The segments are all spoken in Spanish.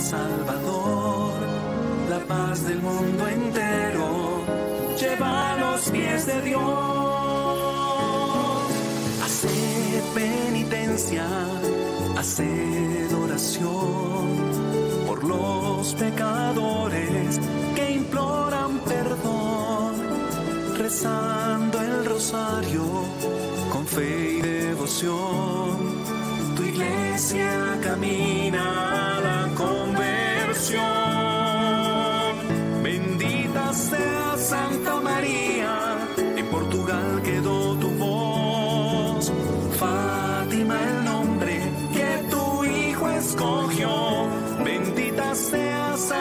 Salvador, la paz del mundo entero, lleva a los pies de Dios. Hace penitencia, hace oración por los pecadores que imploran perdón, rezando el rosario con fe y devoción tu iglesia camina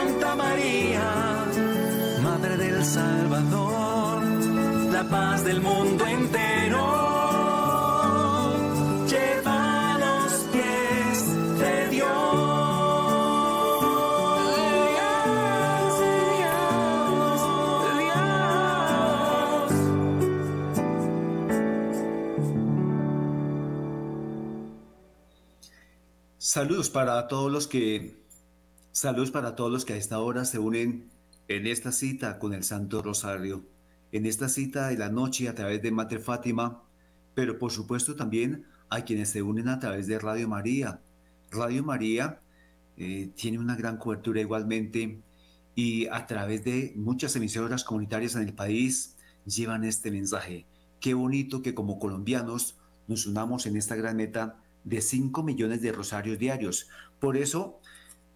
Santa María, Madre del Salvador, la paz del mundo entero. Saludos para todos los que saludos para todos los que a esta hora se unen en esta cita con el Santo Rosario, en esta cita de la noche a través de Mater Fátima, pero por supuesto también a quienes se unen a través de Radio María. Radio María eh, tiene una gran cobertura igualmente y a través de muchas emisoras comunitarias en el país llevan este mensaje. Qué bonito que como colombianos nos unamos en esta gran meta de 5 millones de rosarios diarios. Por eso,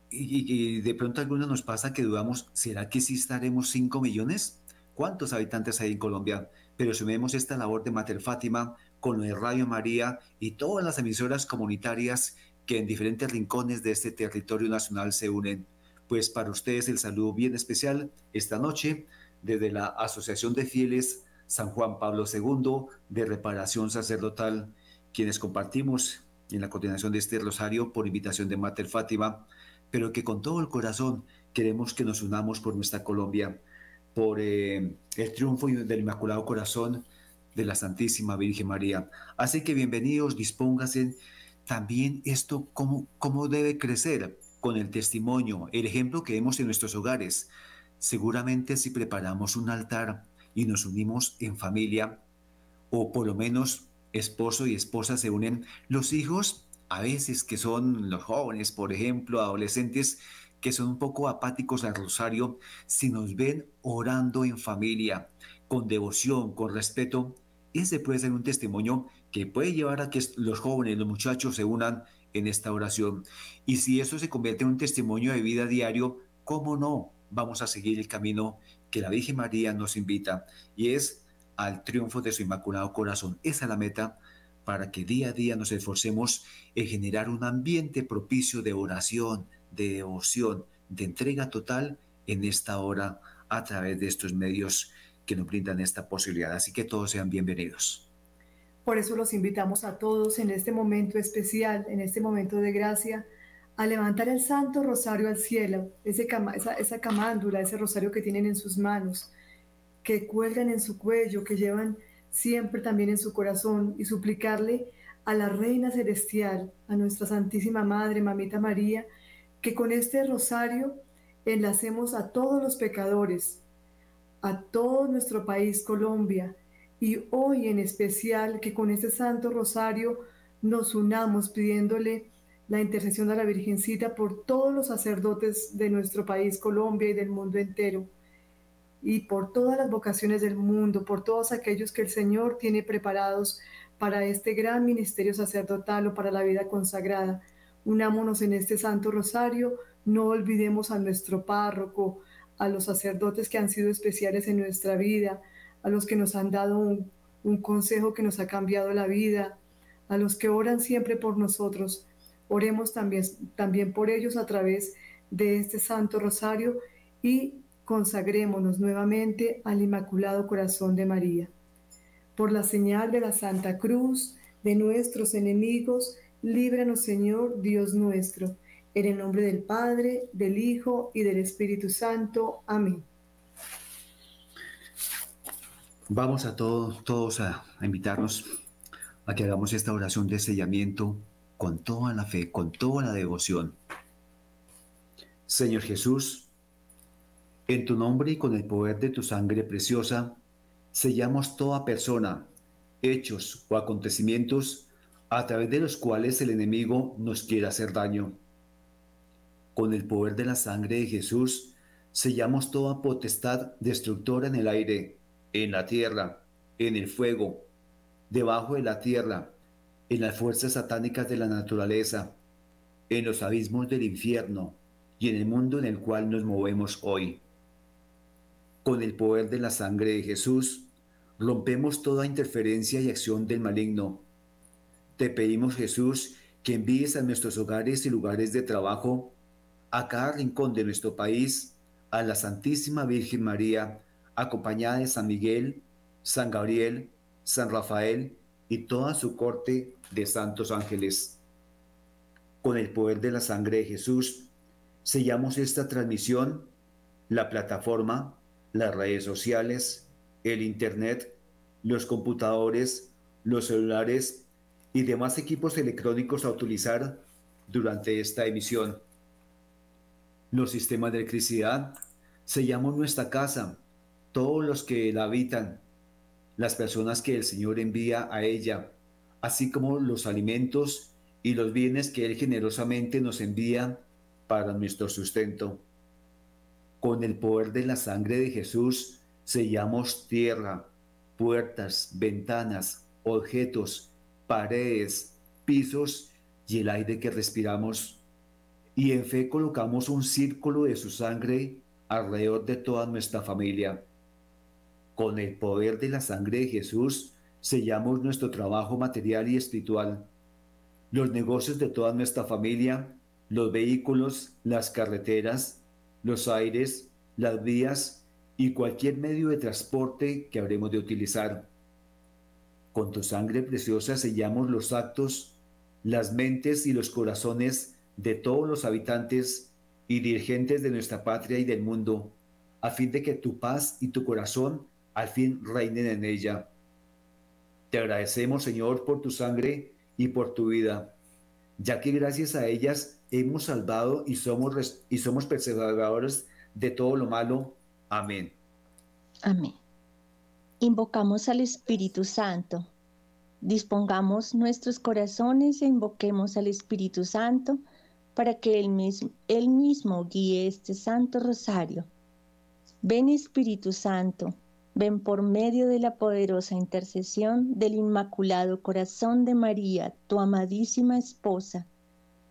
y, de pronto a algunos nos pasa que dudamos, ¿será que sí estaremos 5 millones? ¿Cuántos habitantes hay en Colombia? Pero sumemos esta labor de Mater Fátima con el Radio María y todas las emisoras comunitarias que en diferentes rincones de este territorio nacional se unen. Pues para ustedes el saludo bien especial esta noche desde la Asociación de Fieles San Juan Pablo II de Reparación Sacerdotal, quienes compartimos en la coordinación de este rosario por invitación de Mater Fátima, pero que con todo el corazón queremos que nos unamos por nuestra Colombia, por eh, el triunfo del Inmaculado Corazón de la Santísima Virgen María. Así que bienvenidos, dispónganse. También esto, ¿cómo, cómo debe crecer? Con el testimonio, el ejemplo que vemos en nuestros hogares. Seguramente si preparamos un altar y nos unimos en familia, o por lo menos esposo y esposa se unen, los hijos a veces que son los jóvenes, por ejemplo, adolescentes, que son un poco apáticos al rosario, si nos ven orando en familia, con devoción, con respeto, ese puede ser un testimonio que puede llevar a que los jóvenes, los muchachos se unan en esta oración. Y si eso se convierte en un testimonio de vida diario, ¿cómo no? Vamos a seguir el camino que la Virgen María nos invita y es al triunfo de su Inmaculado Corazón. Esa es la meta para que día a día nos esforcemos en generar un ambiente propicio de oración, de devoción, de entrega total en esta hora a través de estos medios que nos brindan esta posibilidad. Así que todos sean bienvenidos. Por eso los invitamos a todos en este momento especial, en este momento de gracia, a levantar el Santo Rosario al cielo, esa camándula, ese rosario que tienen en sus manos, que cuelgan en su cuello, que llevan siempre también en su corazón y suplicarle a la Reina Celestial, a nuestra Santísima Madre, Mamita María, que con este rosario enlacemos a todos los pecadores, a todo nuestro país Colombia, y hoy en especial que con este Santo Rosario nos unamos pidiéndole la intercesión a la Virgencita por todos los sacerdotes de nuestro país Colombia y del mundo entero y por todas las vocaciones del mundo, por todos aquellos que el Señor tiene preparados para este gran ministerio sacerdotal o para la vida consagrada. Unámonos en este Santo Rosario, no olvidemos a nuestro párroco, a los sacerdotes que han sido especiales en nuestra vida, a los que nos han dado un, consejo que nos ha cambiado la vida, a los que oran siempre por nosotros. Oremos también, también por ellos a través de este Santo Rosario y consagrémonos nuevamente al Inmaculado Corazón de María. Por la señal de la Santa Cruz de nuestros enemigos, líbranos Señor Dios nuestro, en el nombre del Padre, del Hijo y del Espíritu Santo. Amén. Vamos a todos, todos a, a invitarnos a que hagamos esta oración de sellamiento con toda la fe, con toda la devoción. Señor Jesús, en tu nombre y con el poder de tu sangre preciosa, sellamos toda persona, hechos o acontecimientos a través de los cuales el enemigo nos quiere hacer daño. Con el poder de la sangre de Jesús, sellamos toda potestad destructora en el aire, en la tierra, en el fuego, debajo de la tierra, en las fuerzas satánicas de la naturaleza, en los abismos del infierno y en el mundo en el cual nos movemos hoy. Con el poder de la sangre de Jesús, rompemos toda interferencia y acción del maligno. Te pedimos, Jesús, que envíes a nuestros hogares y lugares de trabajo, a cada rincón de nuestro país, a la Santísima Virgen María, acompañada de San Miguel, San Gabriel, San Rafael y toda su corte de santos ángeles. Con el poder de la sangre de Jesús, sellamos esta transmisión, la plataforma, las redes sociales, el Internet, los computadores, los celulares y demás equipos electrónicos a utilizar durante esta emisión. Los sistemas de electricidad, sellamos nuestra casa, todos los que la habitan, las personas que el Señor envía a ella, así como los alimentos y los bienes que Él generosamente nos envía para nuestro sustento. Con el poder de la sangre de Jesús sellamos tierra, puertas, ventanas, objetos, paredes, pisos y el aire que respiramos. Y en fe colocamos un círculo de su sangre alrededor de toda nuestra familia. Con el poder de la sangre de Jesús sellamos nuestro trabajo material y espiritual, los negocios de toda nuestra familia, los vehículos, las carreteras, los aires, las vías y cualquier medio de transporte que habremos de utilizar. Con tu sangre preciosa sellamos los actos, las mentes y los corazones de todos los habitantes y dirigentes de nuestra patria y del mundo, a fin de que tu paz y tu corazón al fin reinen en ella. Te agradecemos, Señor, por tu sangre y por tu vida, ya que gracias a ellas hemos salvado y somos, y somos perseguidores de todo lo malo. Amén. Amén. Invocamos al Espíritu Santo. Dispongamos nuestros corazones e invoquemos al Espíritu Santo para que él mismo, él mismo guíe este Santo Rosario. Ven Espíritu Santo, ven por medio de la poderosa intercesión del Inmaculado Corazón de María, tu amadísima esposa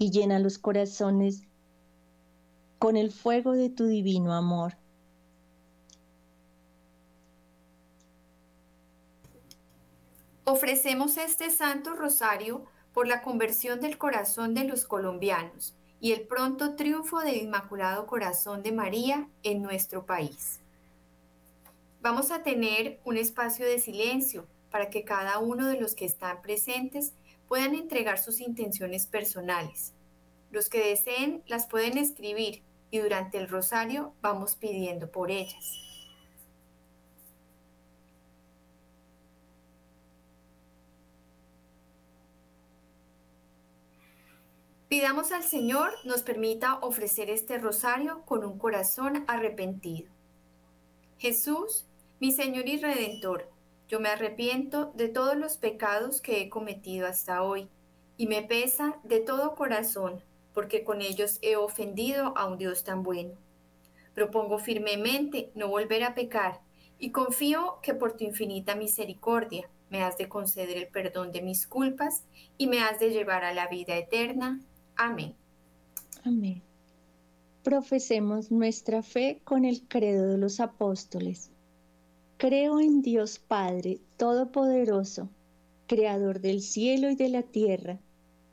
y llena los corazones con el fuego de tu divino amor. Ofrecemos este Santo Rosario por la conversión del corazón de los colombianos y el pronto triunfo del Inmaculado Corazón de María en nuestro país. Vamos a tener un espacio de silencio para que cada uno de los que están presentes puedan entregar sus intenciones personales. Los que deseen las pueden escribir y durante el rosario vamos pidiendo por ellas. Pidamos al Señor nos permita ofrecer este rosario con un corazón arrepentido. Jesús, mi Señor y Redentor, yo me arrepiento de todos los pecados que he cometido hasta hoy y me pesa de todo corazón porque con ellos he ofendido a un Dios tan bueno. Propongo firmemente no volver a pecar y confío que por tu infinita misericordia me has de conceder el perdón de mis culpas y me has de llevar a la vida eterna. Amén. Amén. Profesemos nuestra fe con el credo de los apóstoles. Creo en Dios Padre Todopoderoso, Creador del cielo y de la tierra.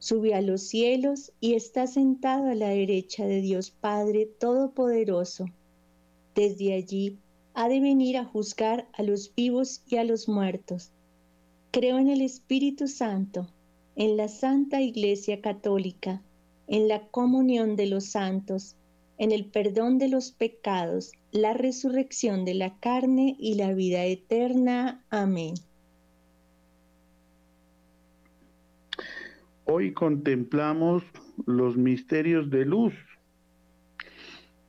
Subió a los cielos y está sentado a la derecha de Dios Padre Todopoderoso. Desde allí ha de venir a juzgar a los vivos y a los muertos. Creo en el Espíritu Santo, en la Santa Iglesia Católica, en la comunión de los santos, en el perdón de los pecados, la resurrección de la carne y la vida eterna. Amén. Hoy contemplamos los misterios de luz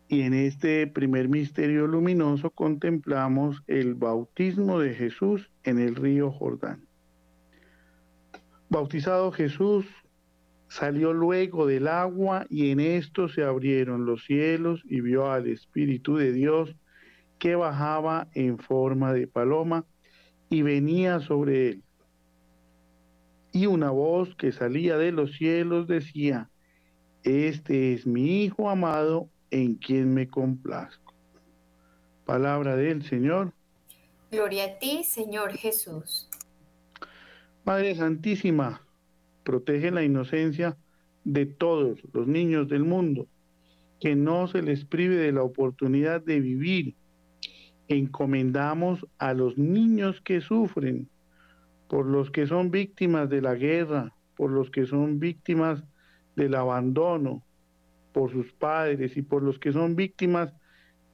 y en este primer misterio luminoso contemplamos el bautismo de Jesús en el río Jordán. Bautizado Jesús salió luego del agua y en esto se abrieron los cielos y vio al Espíritu de Dios que bajaba en forma de paloma y venía sobre él. Y una voz que salía de los cielos decía, Este es mi Hijo amado en quien me complazco. Palabra del Señor. Gloria a ti, Señor Jesús. Madre Santísima, protege la inocencia de todos los niños del mundo, que no se les prive de la oportunidad de vivir. Encomendamos a los niños que sufren, por los que son víctimas de la guerra, por los que son víctimas del abandono, por sus padres y por los que son víctimas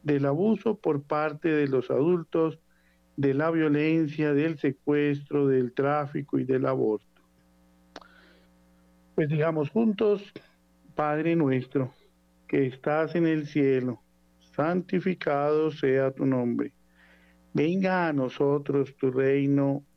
del abuso por parte de los adultos de la violencia, del secuestro, del tráfico y del aborto. Pues digamos juntos, Padre nuestro, que estás en el cielo, santificado sea tu nombre. Venga a nosotros tu reino,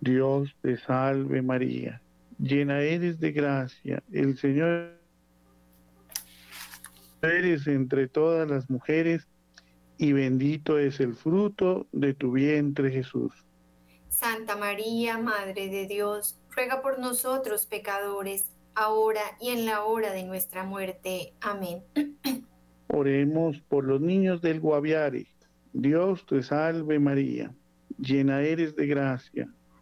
Dios te salve María, llena eres de gracia, el Señor eres entre todas las mujeres, y bendito es el fruto de tu vientre Jesús. Santa María, Madre de Dios, ruega por nosotros pecadores, ahora y en la hora de nuestra muerte. Amén. Oremos por los niños del Guaviare. Dios te salve María, llena eres de gracia,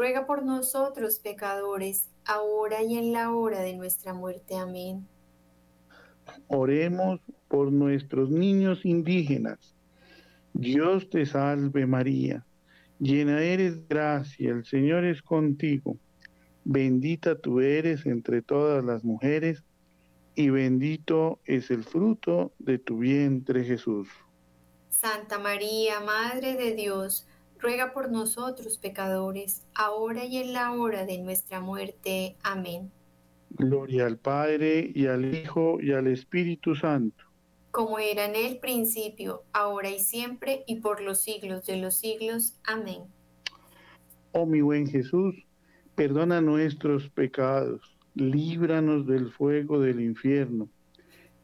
ruega por nosotros pecadores, ahora y en la hora de nuestra muerte. Amén. Oremos por nuestros niños indígenas. Dios te salve María, llena eres de gracia, el Señor es contigo. Bendita tú eres entre todas las mujeres y bendito es el fruto de tu vientre Jesús. Santa María, Madre de Dios, ruega por nosotros pecadores, ahora y en la hora de nuestra muerte. Amén. Gloria al Padre y al Hijo y al Espíritu Santo. Como era en el principio, ahora y siempre, y por los siglos de los siglos. Amén. Oh mi buen Jesús, perdona nuestros pecados, líbranos del fuego del infierno,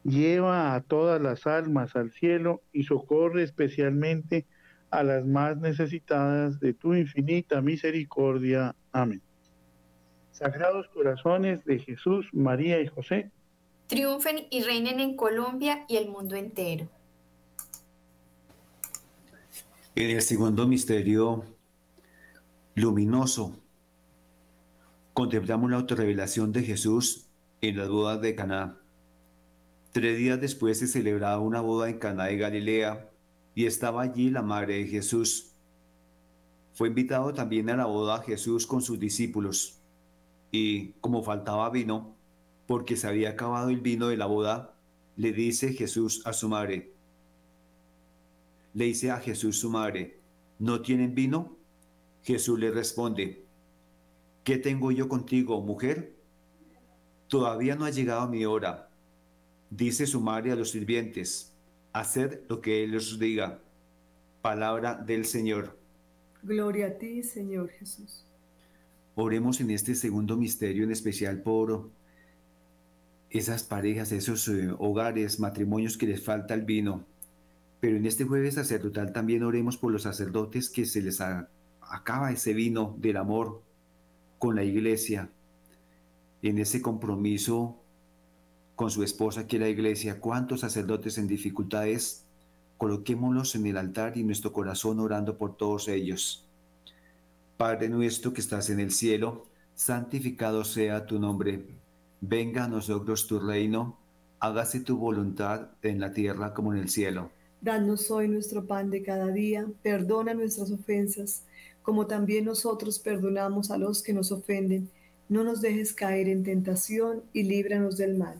lleva a todas las almas al cielo y socorre especialmente a las más necesitadas de tu infinita misericordia. Amén. Sagrados corazones de Jesús, María y José, triunfen y reinen en Colombia y el mundo entero. En el segundo misterio luminoso, contemplamos la autorrevelación de Jesús en las bodas de Caná. Tres días después se celebraba una boda en Caná de Galilea y estaba allí la madre de Jesús. Fue invitado también a la boda Jesús con sus discípulos y como faltaba vino, porque se había acabado el vino de la boda, le dice Jesús a su madre, le dice a Jesús su madre, ¿no tienen vino? Jesús le responde, ¿qué tengo yo contigo, mujer? Todavía no ha llegado mi hora. Dice su madre a los sirvientes, haced lo que Él os diga. Palabra del Señor. Gloria a ti, Señor Jesús. Oremos en este segundo misterio en especial por esas parejas, esos eh, hogares, matrimonios que les falta el vino. Pero en este jueves sacerdotal también oremos por los sacerdotes que se les acaba ese vino del amor con la iglesia, en ese compromiso con su esposa que es la iglesia. ¿Cuántos sacerdotes en dificultades? Coloquémoslos en el altar y nuestro corazón orando por todos ellos. Padre nuestro que estás en el cielo, santificado sea tu nombre. Venga a nosotros tu reino, hágase tu voluntad en la tierra como en el cielo. Danos hoy nuestro pan de cada día, perdona nuestras ofensas, como también nosotros perdonamos a los que nos ofenden. No nos dejes caer en tentación y líbranos del mal.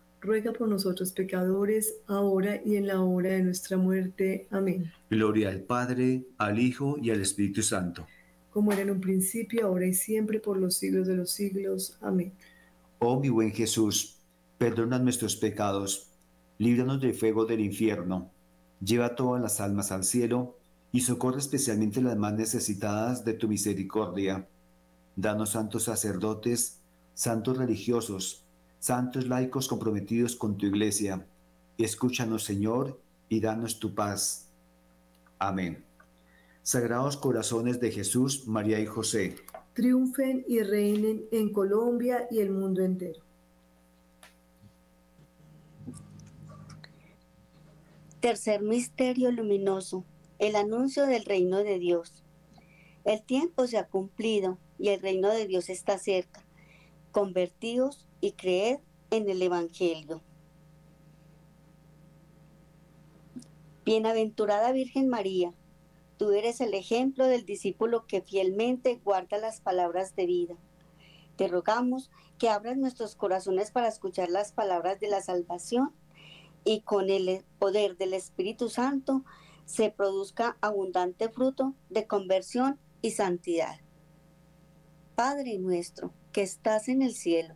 ruega por nosotros pecadores, ahora y en la hora de nuestra muerte. Amén. Gloria al Padre, al Hijo y al Espíritu Santo. Como era en un principio, ahora y siempre, por los siglos de los siglos. Amén. Oh mi buen Jesús, perdona nuestros pecados, líbranos del fuego del infierno, lleva todas las almas al cielo y socorre especialmente las más necesitadas de tu misericordia. Danos santos sacerdotes, santos religiosos, santos laicos comprometidos con tu iglesia. Escúchanos, Señor, y danos tu paz. Amén. Sagrados corazones de Jesús, María y José. Triunfen y reinen en Colombia y el mundo entero. Tercer misterio luminoso, el anuncio del reino de Dios. El tiempo se ha cumplido y el reino de Dios está cerca. Convertidos y creed en el Evangelio. Bienaventurada Virgen María, tú eres el ejemplo del discípulo que fielmente guarda las palabras de vida. Te rogamos que abras nuestros corazones para escuchar las palabras de la salvación y con el poder del Espíritu Santo se produzca abundante fruto de conversión y santidad. Padre nuestro que estás en el cielo,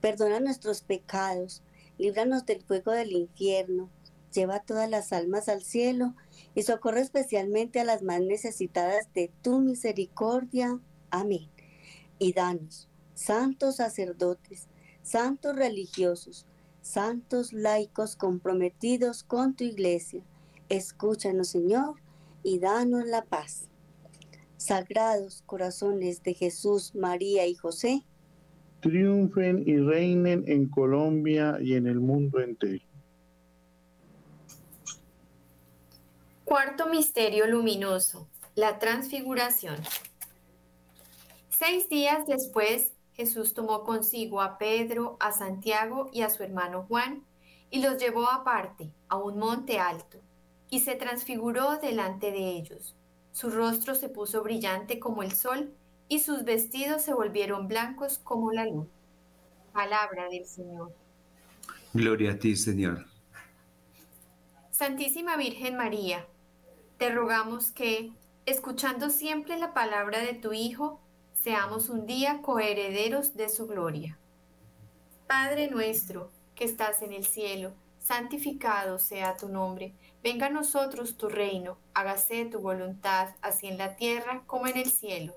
perdona nuestros pecados, líbranos del fuego del infierno, lleva todas las almas al cielo y socorre especialmente a las más necesitadas de tu misericordia. Amén. Y danos, santos sacerdotes, santos religiosos, santos laicos comprometidos con tu iglesia. Escúchanos, Señor, y danos la paz. Sagrados corazones de Jesús, María y José, triunfen y reinen en Colombia y en el mundo entero. Cuarto misterio luminoso, la transfiguración. Seis días después Jesús tomó consigo a Pedro, a Santiago y a su hermano Juan, y los llevó aparte, a un monte alto, y se transfiguró delante de ellos. Su rostro se puso brillante como el sol, y sus vestidos se volvieron blancos como la luz. Palabra del Señor. Gloria a ti, Señor. Santísima Virgen María, te rogamos que, escuchando siempre la palabra de tu Hijo, seamos un día coherederos de su gloria. Padre nuestro, que estás en el cielo, santificado sea tu nombre, venga a nosotros tu reino, hágase tu voluntad, así en la tierra como en el cielo.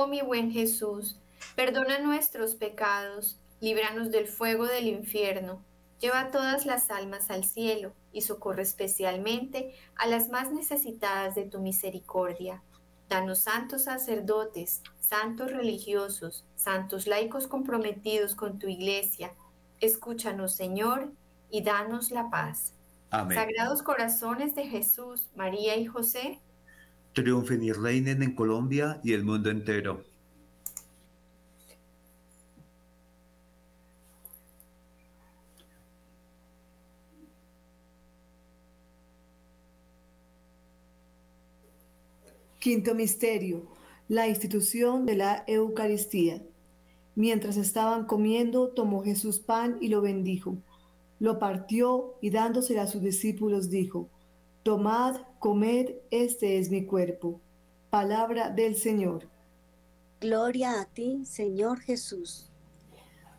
Oh mi buen Jesús, perdona nuestros pecados, líbranos del fuego del infierno, lleva todas las almas al cielo y socorre especialmente a las más necesitadas de tu misericordia Danos santos sacerdotes, santos religiosos, santos laicos comprometidos con tu iglesia. Escúchanos, Señor, y danos la paz. Amén. Sagrados corazones de Jesús, María y José. Triunfen y reinen en Colombia y el mundo entero. Quinto misterio, la institución de la Eucaristía. Mientras estaban comiendo, tomó Jesús pan y lo bendijo. Lo partió y dándosela a sus discípulos dijo, Tomad, comed, este es mi cuerpo. Palabra del Señor. Gloria a ti, Señor Jesús.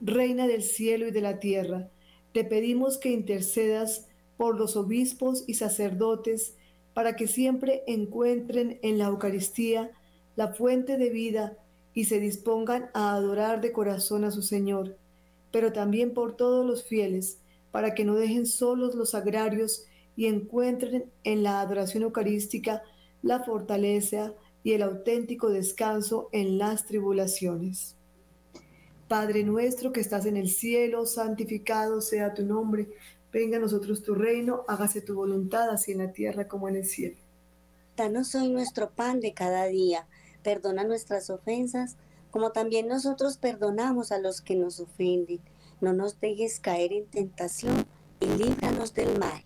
Reina del cielo y de la tierra, te pedimos que intercedas por los obispos y sacerdotes, para que siempre encuentren en la Eucaristía la fuente de vida y se dispongan a adorar de corazón a su Señor, pero también por todos los fieles, para que no dejen solos los agrarios y encuentren en la adoración eucarística la fortaleza y el auténtico descanso en las tribulaciones. Padre nuestro que estás en el cielo, santificado sea tu nombre, venga a nosotros tu reino, hágase tu voluntad así en la tierra como en el cielo. Danos hoy nuestro pan de cada día, perdona nuestras ofensas, como también nosotros perdonamos a los que nos ofenden. No nos dejes caer en tentación y líbranos del mal.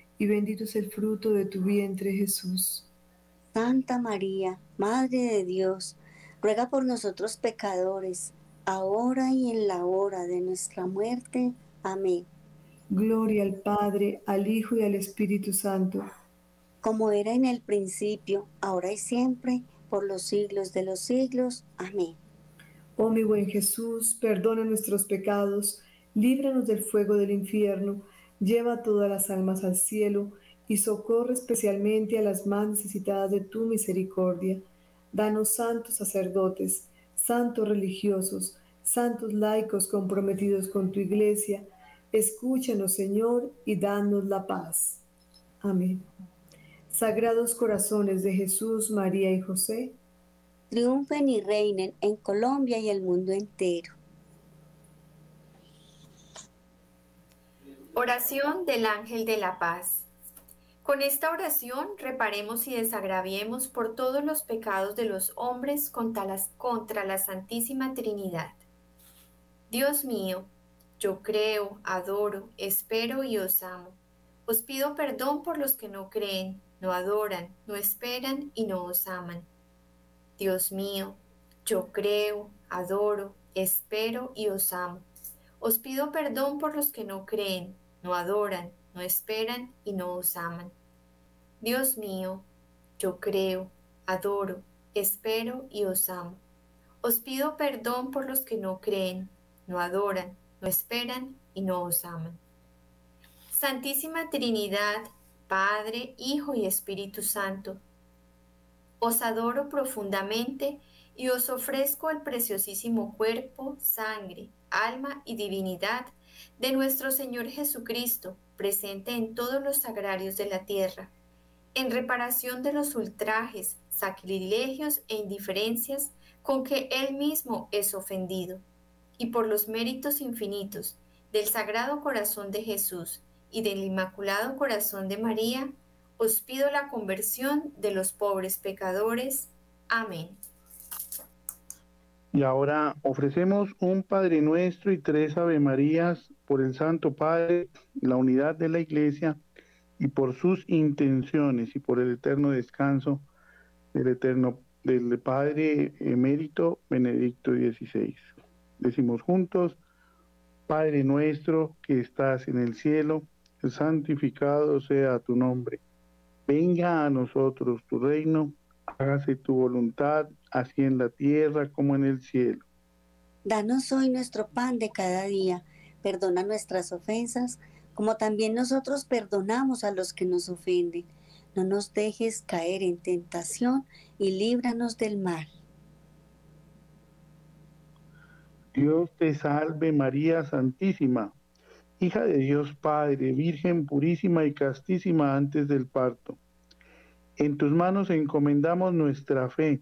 y bendito es el fruto de tu vientre Jesús. Santa María, Madre de Dios, ruega por nosotros pecadores, ahora y en la hora de nuestra muerte. Amén. Gloria al Padre, al Hijo y al Espíritu Santo. Como era en el principio, ahora y siempre, por los siglos de los siglos. Amén. Oh mi buen Jesús, perdona nuestros pecados, líbranos del fuego del infierno lleva todas las almas al cielo y socorre especialmente a las más necesitadas de tu misericordia. Danos santos sacerdotes, santos religiosos, santos laicos comprometidos con tu iglesia. Escúchanos, Señor, y danos la paz. Amén. Sagrados corazones de Jesús, María y José, triunfen y reinen en Colombia y el mundo entero. Oración del Ángel de la Paz. Con esta oración reparemos y desagraviemos por todos los pecados de los hombres contra, contra la Santísima Trinidad. Dios mío, yo creo, adoro, espero y os amo. Os pido perdón por los que no creen, no adoran, no esperan y no os aman. Dios mío, yo creo, adoro, espero y os amo. Os pido perdón por los que no creen, no adoran, no esperan y no os aman. Dios mío, yo creo, adoro, espero y os amo. Os pido perdón por los que no creen, no adoran, no esperan y no os aman. Santísima Trinidad, Padre, Hijo y Espíritu Santo, os adoro profundamente y os ofrezco el preciosísimo cuerpo, sangre, alma y divinidad de nuestro Señor Jesucristo, presente en todos los sagrarios de la tierra, en reparación de los ultrajes, sacrilegios e indiferencias con que Él mismo es ofendido, y por los méritos infinitos del Sagrado Corazón de Jesús y del Inmaculado Corazón de María, os pido la conversión de los pobres pecadores. Amén. Y ahora ofrecemos un Padre Nuestro y tres Ave Marías por el Santo Padre, la unidad de la Iglesia y por sus intenciones y por el eterno descanso del eterno del Padre emérito Benedicto XVI. Decimos juntos, Padre nuestro que estás en el cielo, santificado sea tu nombre. Venga a nosotros tu reino hágase tu voluntad, así en la tierra como en el cielo. Danos hoy nuestro pan de cada día, perdona nuestras ofensas, como también nosotros perdonamos a los que nos ofenden. No nos dejes caer en tentación y líbranos del mal. Dios te salve María Santísima, hija de Dios Padre, Virgen purísima y castísima antes del parto en tus manos encomendamos nuestra fe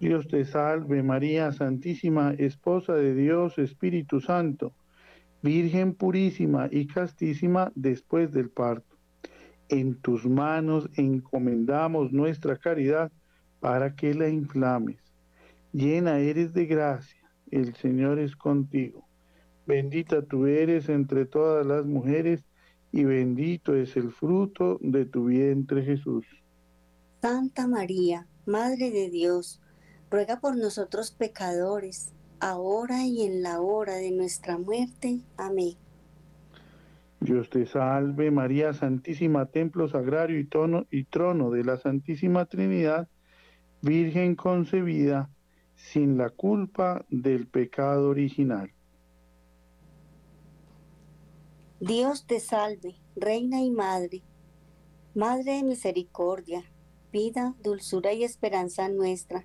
Dios te salve María Santísima, Esposa de Dios Espíritu Santo, Virgen purísima y castísima después del parto. En tus manos encomendamos nuestra caridad para que la inflames. Llena eres de gracia, el Señor es contigo. Bendita tú eres entre todas las mujeres y bendito es el fruto de tu vientre Jesús. Santa María, Madre de Dios, ruega por nosotros pecadores, ahora y en la hora de nuestra muerte. Amén. Dios te salve María Santísima, templo sagrario y, tono, y trono de la Santísima Trinidad, Virgen concebida sin la culpa del pecado original. Dios te salve, Reina y Madre, Madre de misericordia, vida, dulzura y esperanza nuestra.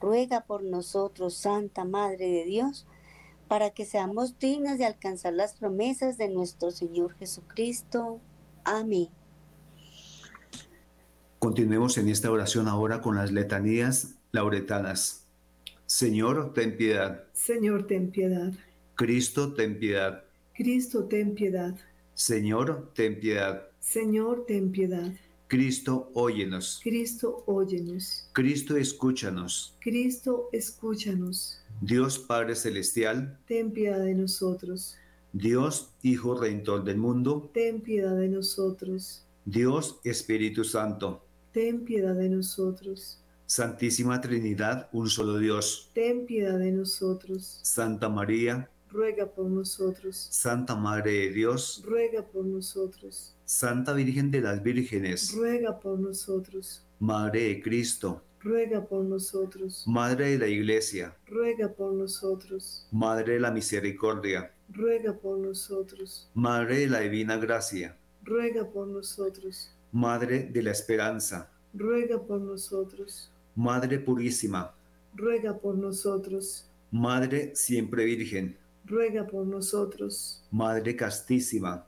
ruega por nosotros, Santa Madre de Dios, para que seamos dignas de alcanzar las promesas de nuestro Señor Jesucristo. Amén. Continuemos en esta oración ahora con las letanías Lauretanas. Señor, ten piedad. Señor, ten piedad. Cristo, ten piedad. Cristo, ten piedad. Señor, ten piedad. Señor, ten piedad. Cristo, óyenos. Cristo, óyenos. Cristo, escúchanos. Cristo, escúchanos. Dios Padre Celestial, ten piedad de nosotros. Dios Hijo Redentor del mundo, ten piedad de nosotros. Dios Espíritu Santo, ten piedad de nosotros. Santísima Trinidad, un solo Dios, ten piedad de nosotros. Santa María, ruega por nosotros. Santa Madre de Dios, ruega por nosotros. Santa Virgen de las Vírgenes, ruega por nosotros. Madre de Cristo, ruega por nosotros. Madre de la Iglesia, ruega por nosotros. Madre de la Misericordia, ruega por nosotros. Madre de la Divina Gracia, ruega por nosotros. Madre de la Esperanza, ruega por nosotros. Madre Purísima, ruega por nosotros. Madre Siempre Virgen, ruega por nosotros. Madre Castísima,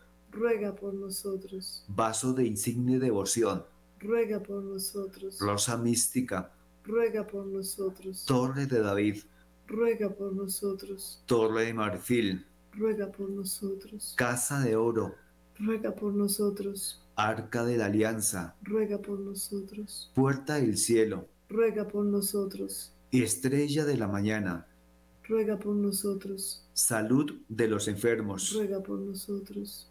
ruega por nosotros. Vaso de insigne devoción, ruega por nosotros. Rosa mística, ruega por nosotros. Torre de David, ruega por nosotros. Torre de marfil, ruega por nosotros. Casa de oro, ruega por nosotros. Arca de la Alianza, ruega por nosotros. Puerta del cielo, ruega por nosotros. Estrella de la mañana, ruega por nosotros. Salud de los enfermos, ruega por nosotros.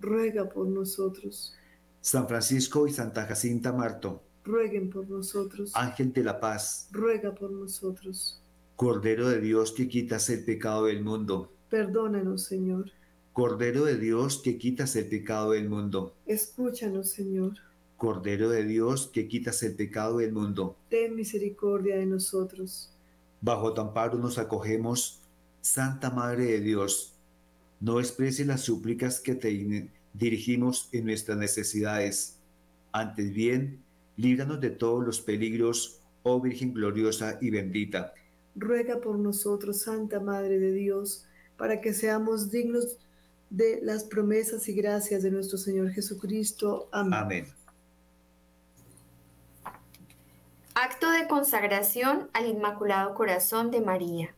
ruega por nosotros. San Francisco y Santa Jacinta Marto, rueguen por nosotros. Ángel de la paz, ruega por nosotros. Cordero de Dios que quitas el pecado del mundo, perdónanos, Señor. Cordero de Dios que quitas el pecado del mundo, escúchanos, Señor. Cordero de Dios que quitas el pecado del mundo, ten misericordia de nosotros. Bajo tu amparo nos acogemos, Santa Madre de Dios. No expreses las súplicas que te dirigimos en nuestras necesidades. Antes bien, líbranos de todos los peligros, oh Virgen gloriosa y bendita. Ruega por nosotros, Santa Madre de Dios, para que seamos dignos de las promesas y gracias de nuestro Señor Jesucristo. Amén. Amén. Acto de consagración al Inmaculado Corazón de María.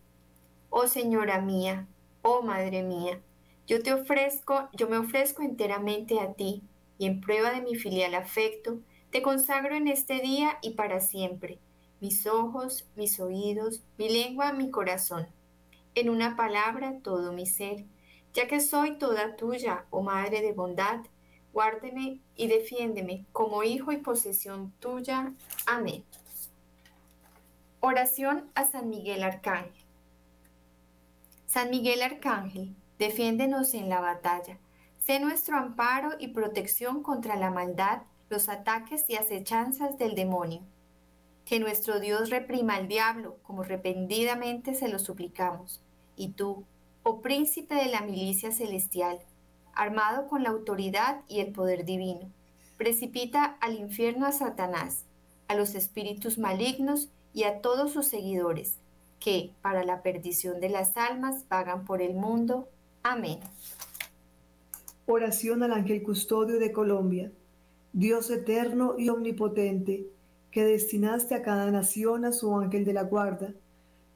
Oh Señora mía, oh Madre mía, yo te ofrezco, yo me ofrezco enteramente a ti, y en prueba de mi filial afecto, te consagro en este día y para siempre, mis ojos, mis oídos, mi lengua, mi corazón. En una palabra, todo mi ser, ya que soy toda tuya, oh Madre de bondad, guárdeme y defiéndeme como hijo y posesión tuya. Amén. Oración a San Miguel Arcángel. San Miguel Arcángel, defiéndenos en la batalla. Sé nuestro amparo y protección contra la maldad los ataques y acechanzas del demonio. Que nuestro Dios reprima al diablo, como repentinamente se lo suplicamos. Y tú, oh príncipe de la milicia celestial, armado con la autoridad y el poder divino, precipita al infierno a Satanás, a los espíritus malignos y a todos sus seguidores, que, para la perdición de las almas, vagan por el mundo. Amén. Oración al ángel custodio de Colombia. Dios eterno y omnipotente, que destinaste a cada nación a su ángel de la guarda,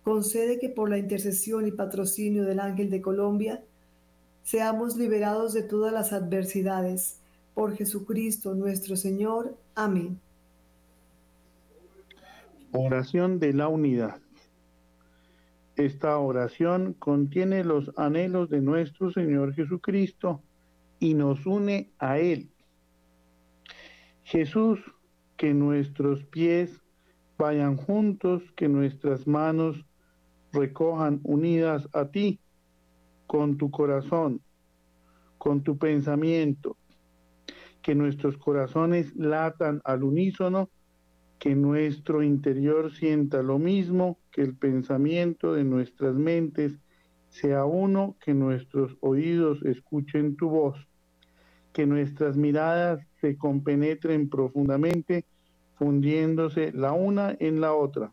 concede que por la intercesión y patrocinio del ángel de Colombia, seamos liberados de todas las adversidades. Por Jesucristo nuestro Señor. Amén. Oración de la unidad. Esta oración contiene los anhelos de nuestro Señor Jesucristo y nos une a Él. Jesús, que nuestros pies vayan juntos, que nuestras manos recojan unidas a ti, con tu corazón, con tu pensamiento, que nuestros corazones latan al unísono que nuestro interior sienta lo mismo, que el pensamiento de nuestras mentes sea uno, que nuestros oídos escuchen tu voz, que nuestras miradas se compenetren profundamente, fundiéndose la una en la otra,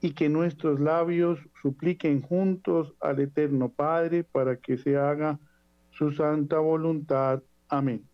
y que nuestros labios supliquen juntos al Eterno Padre para que se haga su santa voluntad. Amén.